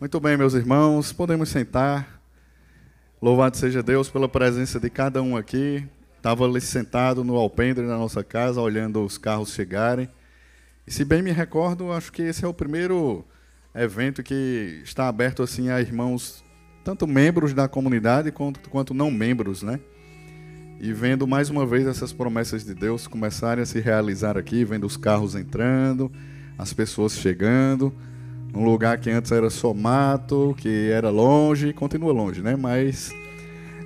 Muito bem, meus irmãos, podemos sentar. Louvado seja Deus pela presença de cada um aqui. Estava ali sentado no alpendre da nossa casa, olhando os carros chegarem. E se bem me recordo, acho que esse é o primeiro evento que está aberto assim a irmãos, tanto membros da comunidade quanto, quanto não membros, né? E vendo mais uma vez essas promessas de Deus começarem a se realizar aqui, vendo os carros entrando, as pessoas chegando num lugar que antes era só mato, que era longe, continua longe, né? Mas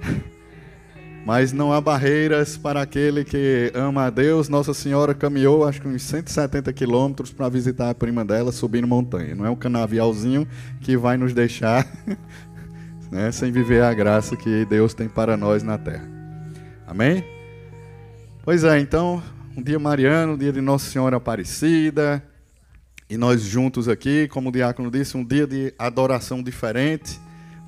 mas não há barreiras para aquele que ama a Deus. Nossa Senhora caminhou, acho que uns 170 quilômetros para visitar a prima dela subindo montanha. Não é um canavialzinho que vai nos deixar né, sem viver a graça que Deus tem para nós na terra. Amém? Pois é, então, um dia mariano, um dia de Nossa Senhora Aparecida, e nós juntos aqui, como o diácono disse, um dia de adoração diferente.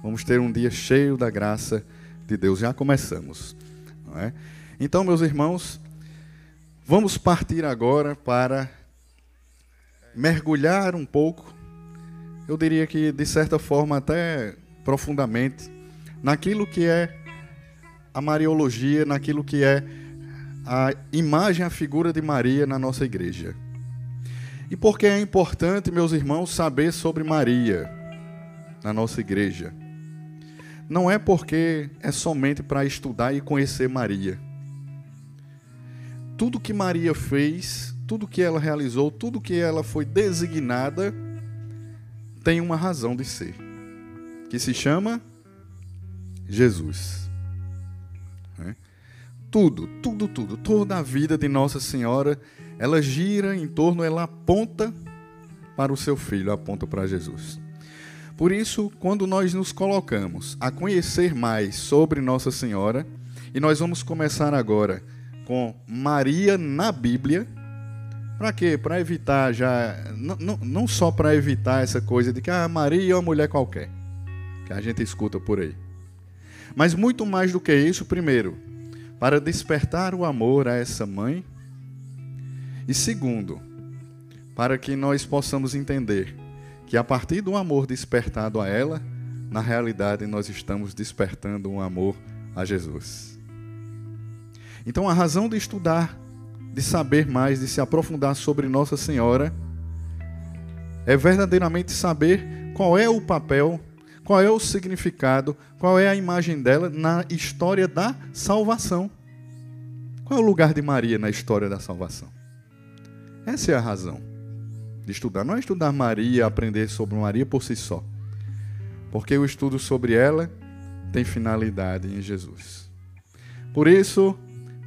Vamos ter um dia cheio da graça de Deus. Já começamos. É? Então, meus irmãos, vamos partir agora para mergulhar um pouco, eu diria que de certa forma até profundamente, naquilo que é a Mariologia, naquilo que é a imagem, a figura de Maria na nossa igreja. E por que é importante, meus irmãos, saber sobre Maria na nossa igreja? Não é porque é somente para estudar e conhecer Maria. Tudo que Maria fez, tudo que ela realizou, tudo que ela foi designada, tem uma razão de ser, que se chama Jesus. Tudo, tudo, tudo, toda a vida de Nossa Senhora ela gira em torno, ela aponta para o seu filho, aponta para Jesus. Por isso, quando nós nos colocamos a conhecer mais sobre Nossa Senhora, e nós vamos começar agora com Maria na Bíblia, para quê? Para evitar já, não, não, não só para evitar essa coisa de que ah, Maria é uma mulher qualquer, que a gente escuta por aí. Mas muito mais do que isso, primeiro, para despertar o amor a essa mãe e segundo, para que nós possamos entender que a partir do amor despertado a ela, na realidade nós estamos despertando um amor a Jesus. Então a razão de estudar, de saber mais, de se aprofundar sobre Nossa Senhora, é verdadeiramente saber qual é o papel, qual é o significado, qual é a imagem dela na história da salvação. Qual é o lugar de Maria na história da salvação? Essa é a razão de estudar. Não é estudar Maria, aprender sobre Maria por si só. Porque o estudo sobre ela tem finalidade em Jesus. Por isso,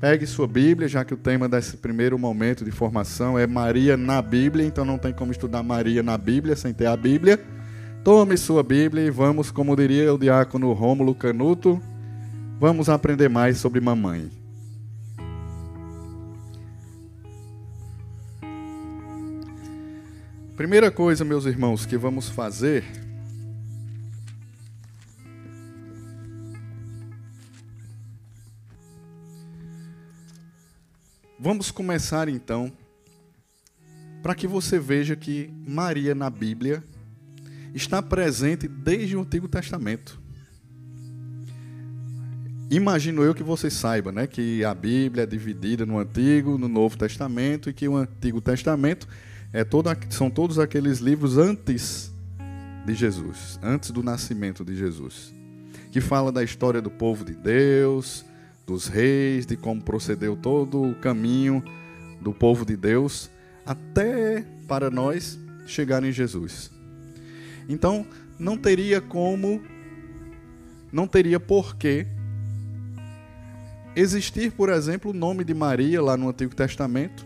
pegue sua Bíblia, já que o tema desse primeiro momento de formação é Maria na Bíblia, então não tem como estudar Maria na Bíblia sem ter a Bíblia. Tome sua Bíblia e vamos, como diria o diácono Rômulo Canuto, vamos aprender mais sobre mamãe. Primeira coisa, meus irmãos, que vamos fazer Vamos começar então, para que você veja que Maria na Bíblia está presente desde o Antigo Testamento. Imagino eu que você saiba, né, que a Bíblia é dividida no Antigo, no Novo Testamento e que o Antigo Testamento é toda, são todos aqueles livros antes de Jesus, antes do nascimento de Jesus, que fala da história do povo de Deus, dos reis, de como procedeu todo o caminho do povo de Deus até para nós chegar em Jesus. Então, não teria como, não teria porquê existir, por exemplo, o nome de Maria lá no Antigo Testamento,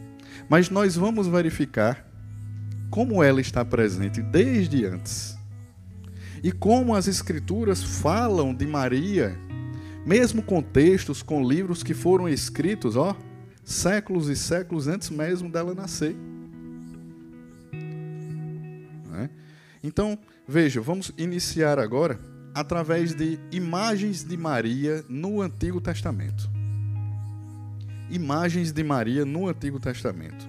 mas nós vamos verificar como ela está presente desde antes. E como as Escrituras falam de Maria, mesmo com textos, com livros que foram escritos, ó, séculos e séculos antes mesmo dela nascer. É? Então, veja, vamos iniciar agora através de imagens de Maria no Antigo Testamento. Imagens de Maria no Antigo Testamento.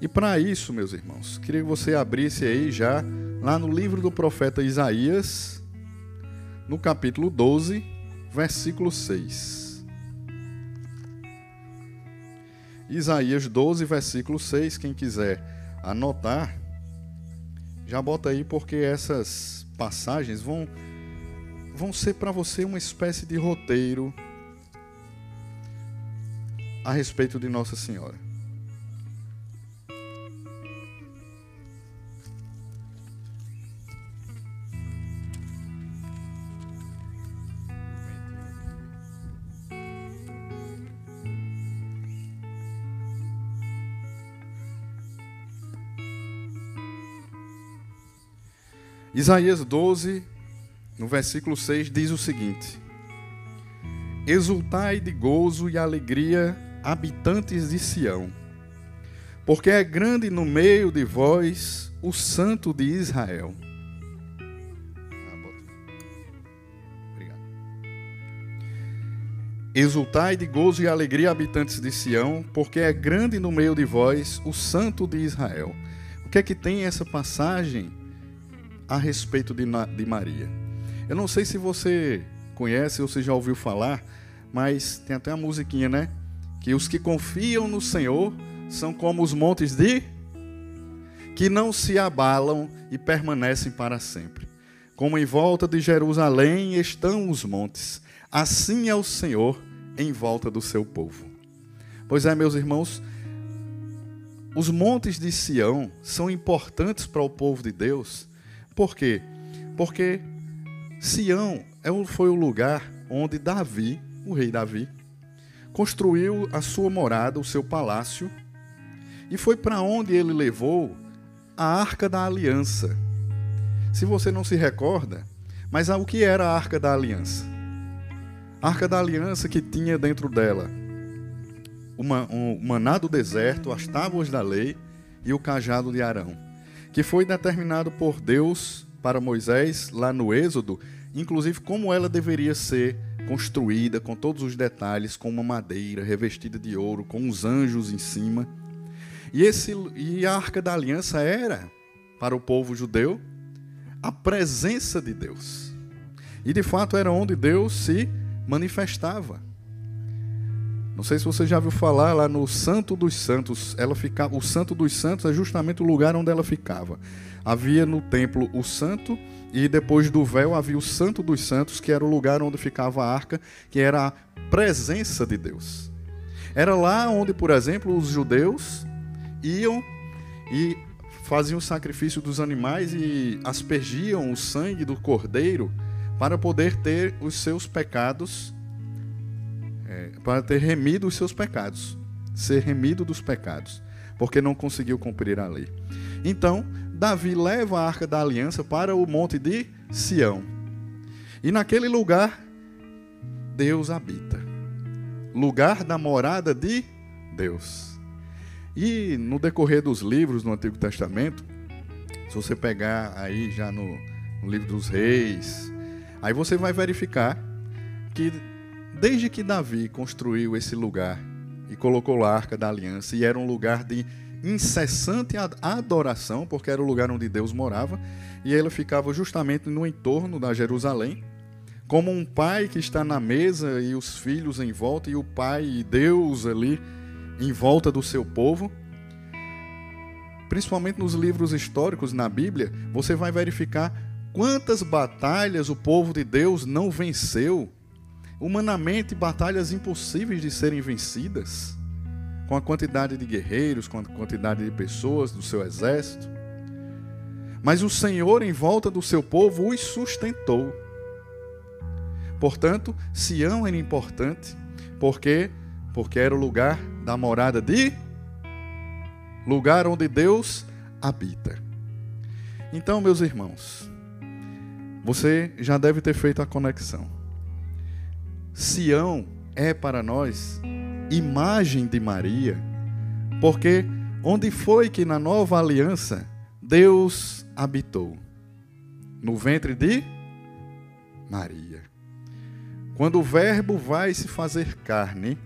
E para isso, meus irmãos, queria que você abrisse aí já lá no livro do profeta Isaías, no capítulo 12, versículo 6. Isaías 12, versículo 6, quem quiser anotar, já bota aí porque essas passagens vão vão ser para você uma espécie de roteiro a respeito de Nossa Senhora. Isaías 12, no versículo 6, diz o seguinte: Exultai de gozo e alegria, habitantes de Sião, porque é grande no meio de vós o Santo de Israel. Exultai de gozo e alegria, habitantes de Sião, porque é grande no meio de vós o Santo de Israel. O que é que tem essa passagem? A respeito de, de Maria. Eu não sei se você conhece ou se já ouviu falar, mas tem até a musiquinha, né? Que os que confiam no Senhor são como os montes de que não se abalam e permanecem para sempre. Como em volta de Jerusalém estão os montes, assim é o Senhor em volta do seu povo. Pois é, meus irmãos, os montes de Sião são importantes para o povo de Deus por quê? Porque Sião é foi o lugar onde Davi, o rei Davi, construiu a sua morada, o seu palácio, e foi para onde ele levou a Arca da Aliança. Se você não se recorda, mas o que era a Arca da Aliança? A Arca da Aliança que tinha dentro dela uma, um maná do deserto, as tábuas da lei e o cajado de Arão que foi determinado por Deus para Moisés lá no Êxodo, inclusive como ela deveria ser construída, com todos os detalhes, com uma madeira revestida de ouro, com os anjos em cima. E, esse, e a arca da aliança era, para o povo judeu, a presença de Deus. E de fato era onde Deus se manifestava. Não sei se você já viu falar lá no Santo dos Santos. Ela ficava, o Santo dos Santos é justamente o lugar onde ela ficava. Havia no templo o Santo e depois do véu havia o Santo dos Santos, que era o lugar onde ficava a arca, que era a presença de Deus. Era lá onde, por exemplo, os judeus iam e faziam o sacrifício dos animais e aspergiam o sangue do cordeiro para poder ter os seus pecados é, para ter remido os seus pecados, ser remido dos pecados, porque não conseguiu cumprir a lei. Então, Davi leva a arca da aliança para o monte de Sião. E naquele lugar, Deus habita. Lugar da morada de Deus. E no decorrer dos livros no Antigo Testamento, se você pegar aí já no, no livro dos reis, aí você vai verificar que Desde que Davi construiu esse lugar e colocou a Arca da Aliança, e era um lugar de incessante adoração, porque era o lugar onde Deus morava, e ele ficava justamente no entorno da Jerusalém, como um pai que está na mesa e os filhos em volta, e o pai e Deus ali em volta do seu povo. Principalmente nos livros históricos na Bíblia, você vai verificar quantas batalhas o povo de Deus não venceu humanamente batalhas impossíveis de serem vencidas, com a quantidade de guerreiros, com a quantidade de pessoas do seu exército. Mas o Senhor, em volta do seu povo, os sustentou. Portanto, Sião era importante, porque porque era o lugar da morada de lugar onde Deus habita. Então, meus irmãos, você já deve ter feito a conexão. Sião é para nós imagem de Maria, porque onde foi que na nova aliança Deus habitou? No ventre de Maria. Quando o Verbo vai se fazer carne,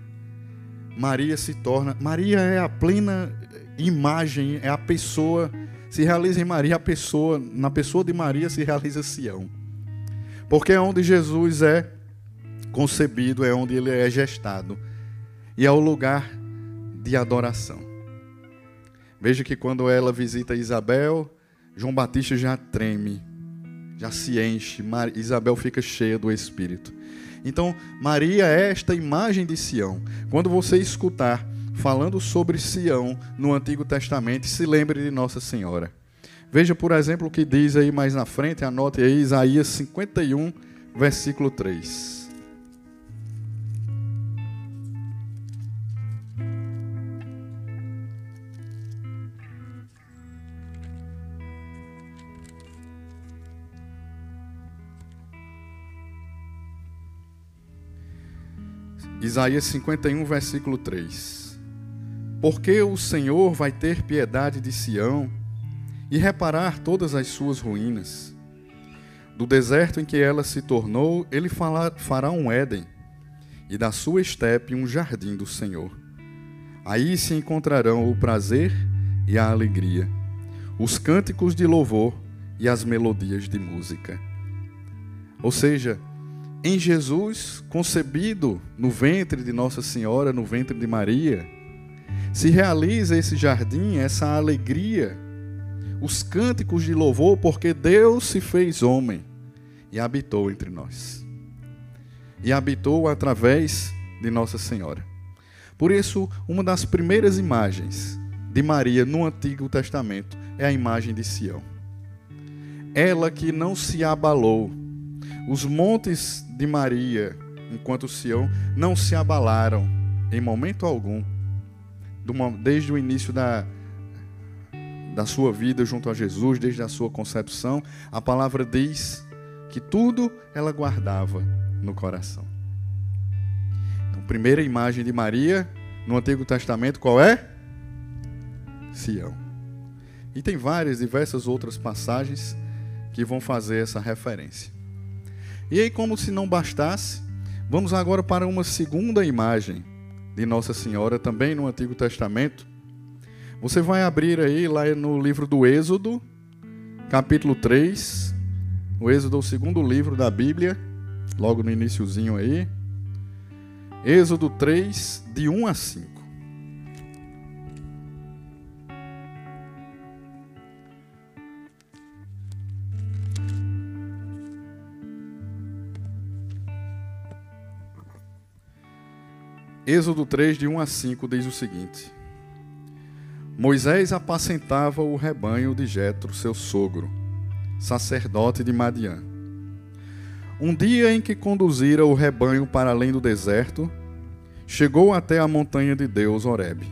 Maria se torna. Maria é a plena imagem, é a pessoa se realiza em Maria, a pessoa, na pessoa de Maria se realiza Sião. Porque é onde Jesus é concebido, é onde ele é gestado. E é o lugar de adoração. Veja que quando ela visita Isabel, João Batista já treme, já se enche, Isabel fica cheia do Espírito. Então, Maria é esta imagem de Sião. Quando você escutar falando sobre Sião no Antigo Testamento, se lembre de Nossa Senhora. Veja, por exemplo, o que diz aí mais na frente, anote aí Isaías 51, versículo 3. Isaías 51, versículo 3. Porque o Senhor vai ter piedade de Sião e reparar todas as suas ruínas. Do deserto em que ela se tornou, ele fará um Éden, e da sua estepe um jardim do Senhor. Aí se encontrarão o prazer e a alegria, os cânticos de louvor e as melodias de música. Ou seja, em Jesus, concebido no ventre de Nossa Senhora, no ventre de Maria, se realiza esse jardim, essa alegria, os cânticos de louvor, porque Deus se fez homem e habitou entre nós. E habitou através de Nossa Senhora. Por isso, uma das primeiras imagens de Maria no Antigo Testamento é a imagem de Sião. Ela que não se abalou. Os montes de Maria, enquanto Sião, não se abalaram em momento algum, desde o início da, da sua vida junto a Jesus, desde a sua concepção, a palavra diz que tudo ela guardava no coração. Então, primeira imagem de Maria no Antigo Testamento, qual é? Sião. E tem várias, diversas outras passagens que vão fazer essa referência. E aí, como se não bastasse, vamos agora para uma segunda imagem de Nossa Senhora, também no Antigo Testamento. Você vai abrir aí lá no livro do Êxodo, capítulo 3. O Êxodo é o segundo livro da Bíblia, logo no iníciozinho aí. Êxodo 3, de 1 a 5. Êxodo 3, de 1 a 5, diz o seguinte: Moisés apacentava o rebanho de Jetro, seu sogro, sacerdote de Madiã. Um dia em que conduzira o rebanho para além do deserto, chegou até a montanha de Deus, Horebe.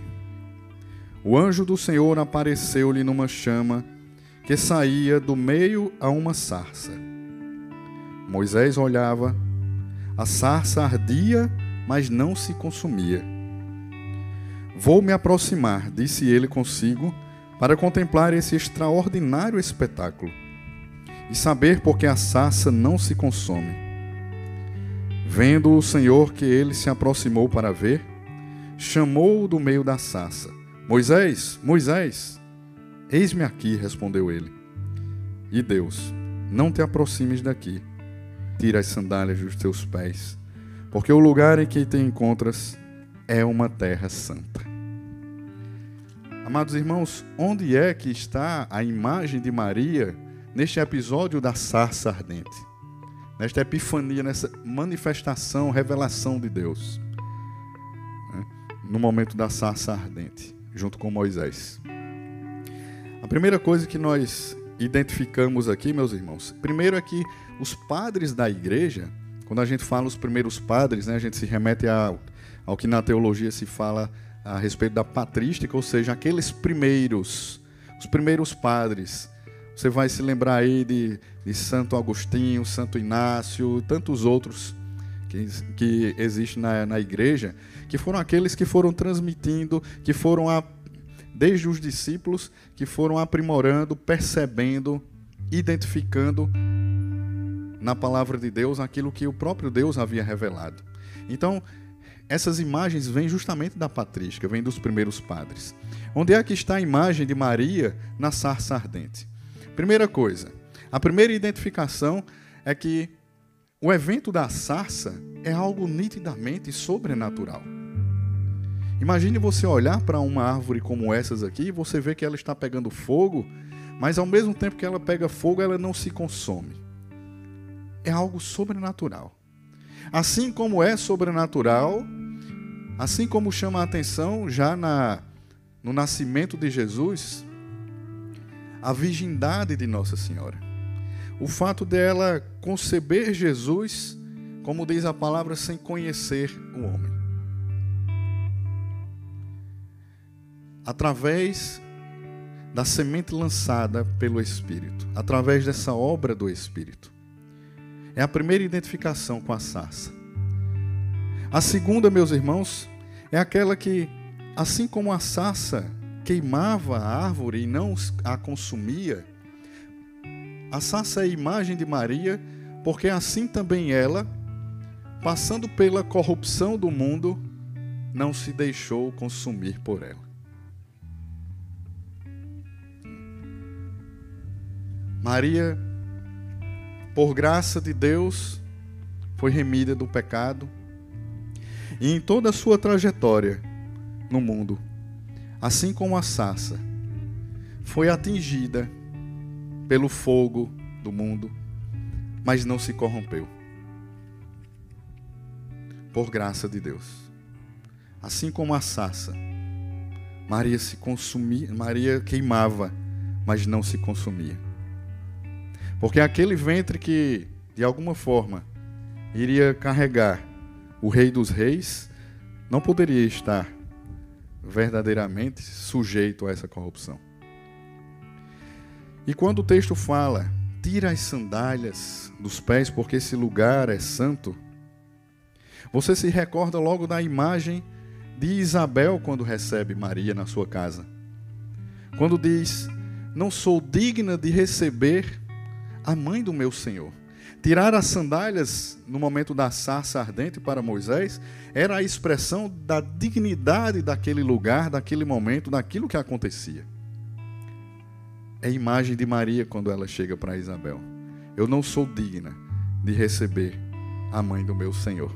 O anjo do Senhor apareceu-lhe numa chama que saía do meio a uma sarça. Moisés olhava, a sarça ardia mas não se consumia. Vou me aproximar, disse ele consigo, para contemplar esse extraordinário espetáculo e saber por que a sarça não se consome. Vendo o Senhor que ele se aproximou para ver, chamou-o do meio da sarça. Moisés, Moisés, eis-me aqui, respondeu ele. E Deus, não te aproximes daqui, tira as sandálias dos teus pés porque o lugar em que te encontras é uma terra santa. Amados irmãos, onde é que está a imagem de Maria neste episódio da sarça ardente? Nesta epifania, nessa manifestação, revelação de Deus. Né? No momento da sarça ardente, junto com Moisés. A primeira coisa que nós identificamos aqui, meus irmãos, primeiro é que os padres da igreja quando a gente fala os primeiros padres, né, a gente se remete ao, ao que na teologia se fala a respeito da patrística, ou seja, aqueles primeiros, os primeiros padres. Você vai se lembrar aí de, de Santo Agostinho, Santo Inácio, tantos outros que, que existem na, na igreja, que foram aqueles que foram transmitindo, que foram, a, desde os discípulos, que foram aprimorando, percebendo, identificando na palavra de Deus aquilo que o próprio Deus havia revelado. Então, essas imagens vêm justamente da patrística, vêm dos primeiros padres. Onde é que está a imagem de Maria na sarça ardente? Primeira coisa, a primeira identificação é que o evento da sarça é algo nitidamente sobrenatural. Imagine você olhar para uma árvore como essas aqui e você vê que ela está pegando fogo, mas ao mesmo tempo que ela pega fogo, ela não se consome. É algo sobrenatural. Assim como é sobrenatural, assim como chama a atenção já na, no nascimento de Jesus, a virgindade de Nossa Senhora. O fato dela conceber Jesus, como diz a palavra, sem conhecer o homem. Através da semente lançada pelo Espírito, através dessa obra do Espírito. É a primeira identificação com a sarça. A segunda, meus irmãos, é aquela que, assim como a sarça queimava a árvore e não a consumia, a sarça é a imagem de Maria, porque assim também ela, passando pela corrupção do mundo, não se deixou consumir por ela. Maria, por graça de Deus, foi remida do pecado e em toda a sua trajetória no mundo, assim como a sarça, foi atingida pelo fogo do mundo, mas não se corrompeu. Por graça de Deus. Assim como a sarça, Maria se consumia, Maria queimava, mas não se consumia. Porque aquele ventre que, de alguma forma, iria carregar o Rei dos Reis, não poderia estar verdadeiramente sujeito a essa corrupção. E quando o texto fala, tira as sandálias dos pés, porque esse lugar é santo, você se recorda logo da imagem de Isabel quando recebe Maria na sua casa. Quando diz: Não sou digna de receber a mãe do meu Senhor. Tirar as sandálias no momento da sarça ardente para Moisés era a expressão da dignidade daquele lugar, daquele momento, daquilo que acontecia é a imagem de Maria quando ela chega para Isabel. Eu não sou digna de receber a mãe do meu Senhor.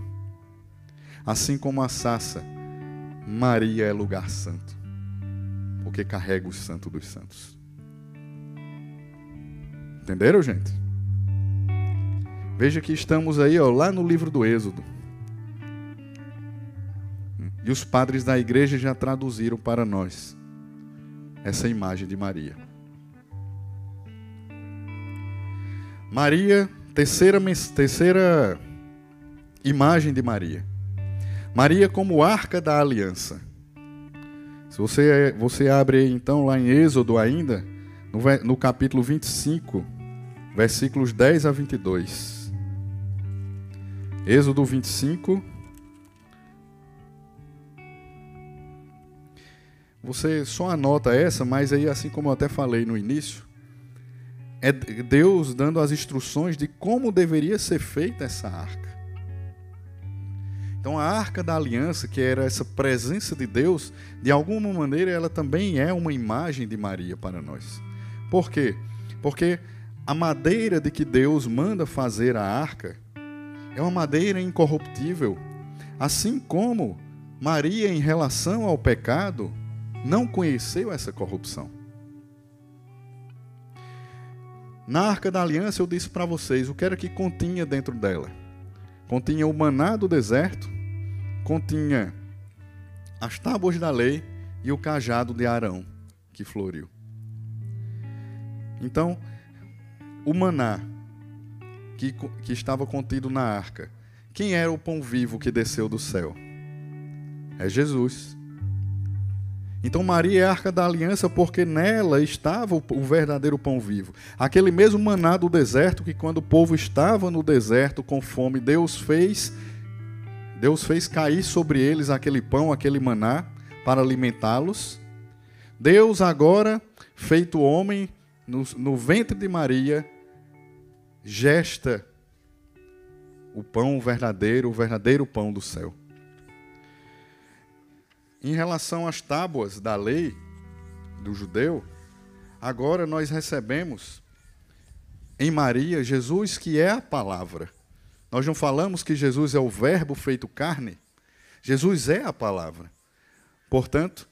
Assim como a Sassa, Maria é lugar santo, porque carrega o santo dos santos. Entenderam, gente? Veja que estamos aí, ó, lá no livro do Êxodo. E os padres da igreja já traduziram para nós essa imagem de Maria. Maria, terceira, terceira imagem de Maria. Maria como arca da aliança. Se você, você abre então lá em Êxodo ainda, no, no capítulo 25, versículos 10 a 22. Êxodo 25. Você só anota essa, mas aí, assim como eu até falei no início, é Deus dando as instruções de como deveria ser feita essa arca. Então a arca da aliança, que era essa presença de Deus, de alguma maneira ela também é uma imagem de Maria para nós. Por quê? Porque a madeira de que Deus manda fazer a arca é uma madeira incorruptível, assim como Maria em relação ao pecado não conheceu essa corrupção. Na Arca da Aliança eu disse para vocês o que era que continha dentro dela. Continha o maná do deserto, continha as tábuas da lei e o cajado de Arão que floriu. Então, o maná que, que estava contido na arca, quem era o pão vivo que desceu do céu? É Jesus. Então Maria é a arca da aliança porque nela estava o verdadeiro pão vivo. Aquele mesmo maná do deserto que quando o povo estava no deserto com fome, Deus fez Deus fez cair sobre eles aquele pão, aquele maná para alimentá-los. Deus agora, feito homem, no, no ventre de Maria, gesta o pão verdadeiro, o verdadeiro pão do céu. em relação às tábuas da lei do judeu, agora nós recebemos em Maria Jesus que é a palavra. Nós não falamos que Jesus é o Verbo feito carne? Jesus é a palavra. Portanto,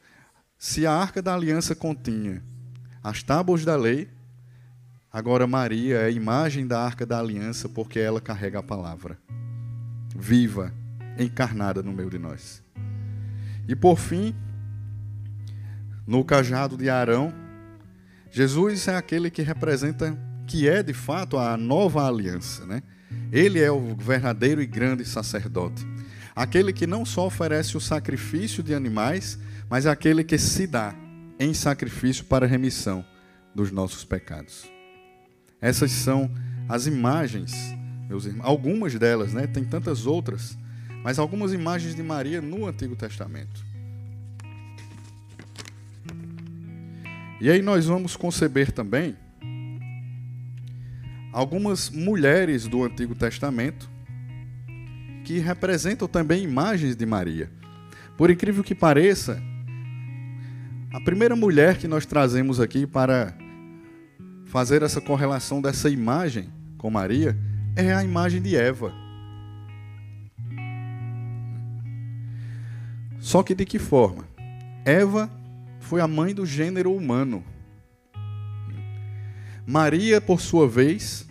se a arca da aliança continha as tábuas da lei, agora Maria é a imagem da arca da aliança porque ela carrega a palavra viva, encarnada no meio de nós. E por fim, no cajado de Arão, Jesus é aquele que representa, que é de fato a nova aliança, né? Ele é o verdadeiro e grande sacerdote. Aquele que não só oferece o sacrifício de animais, mas aquele que se dá em sacrifício para a remissão dos nossos pecados. Essas são as imagens, meus irmãos, algumas delas, né? Tem tantas outras mas algumas imagens de Maria no Antigo Testamento. E aí nós vamos conceber também algumas mulheres do Antigo Testamento que representam também imagens de Maria. Por incrível que pareça, a primeira mulher que nós trazemos aqui para fazer essa correlação dessa imagem com Maria é a imagem de Eva. Só que de que forma? Eva foi a mãe do gênero humano. Maria, por sua vez,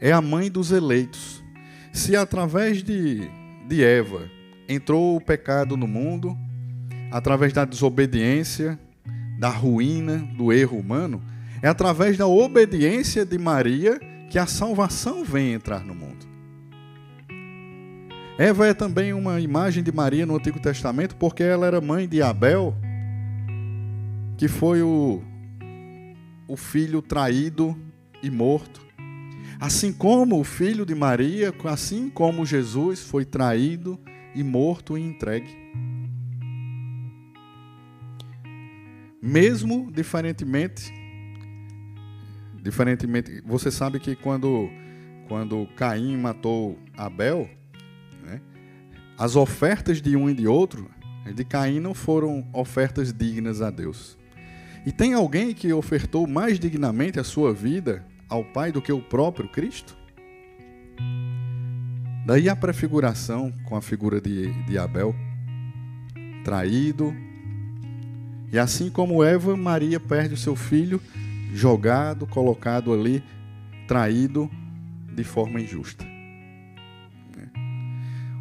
é a mãe dos eleitos. Se através de, de Eva entrou o pecado no mundo, através da desobediência, da ruína, do erro humano, é através da obediência de Maria que a salvação vem entrar no mundo. Eva é também uma imagem de Maria no Antigo Testamento, porque ela era mãe de Abel, que foi o, o filho traído e morto. Assim como o filho de Maria, assim como Jesus foi traído e morto e entregue. Mesmo diferentemente, diferentemente, você sabe que quando quando Caim matou Abel, as ofertas de um e de outro, de Caim, não foram ofertas dignas a Deus. E tem alguém que ofertou mais dignamente a sua vida ao Pai do que o próprio Cristo? Daí a prefiguração com a figura de, de Abel, traído. E assim como Eva, Maria perde o seu filho, jogado, colocado ali, traído de forma injusta.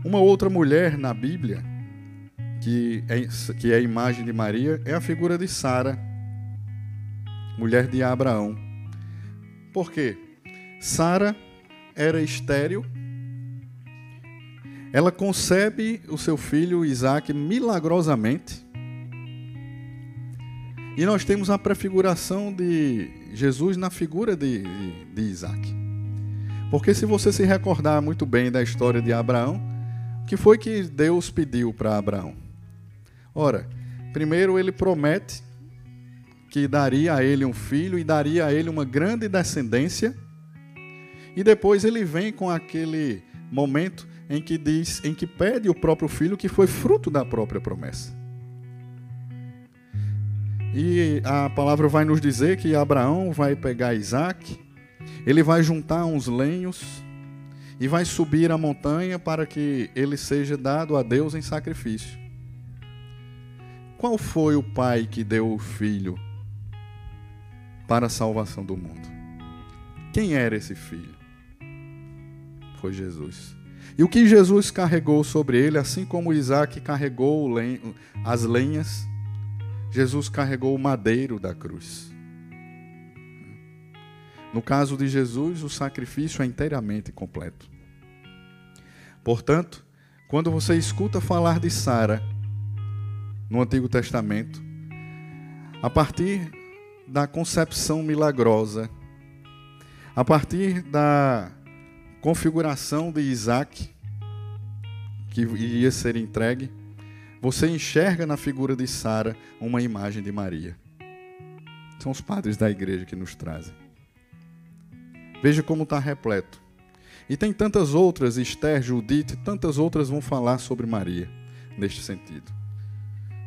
Uma outra mulher na Bíblia, que é, que é a imagem de Maria, é a figura de Sara, mulher de Abraão. Por quê? Sara era estéril, ela concebe o seu filho Isaac milagrosamente. E nós temos a prefiguração de Jesus na figura de, de, de Isaac. Porque se você se recordar muito bem da história de Abraão, o que foi que Deus pediu para Abraão? Ora, primeiro ele promete que daria a ele um filho e daria a ele uma grande descendência. E depois ele vem com aquele momento em que diz, em que pede o próprio filho que foi fruto da própria promessa. E a palavra vai nos dizer que Abraão vai pegar Isaac, ele vai juntar uns lenhos e vai subir a montanha para que ele seja dado a Deus em sacrifício. Qual foi o pai que deu o filho para a salvação do mundo? Quem era esse filho? Foi Jesus. E o que Jesus carregou sobre ele, assim como Isaac carregou as lenhas, Jesus carregou o madeiro da cruz. No caso de Jesus, o sacrifício é inteiramente completo. Portanto, quando você escuta falar de Sara no Antigo Testamento, a partir da concepção milagrosa, a partir da configuração de Isaac, que iria ser entregue, você enxerga na figura de Sara uma imagem de Maria. São os padres da igreja que nos trazem. Veja como está repleto. E tem tantas outras, Esther, Judite, tantas outras vão falar sobre Maria neste sentido.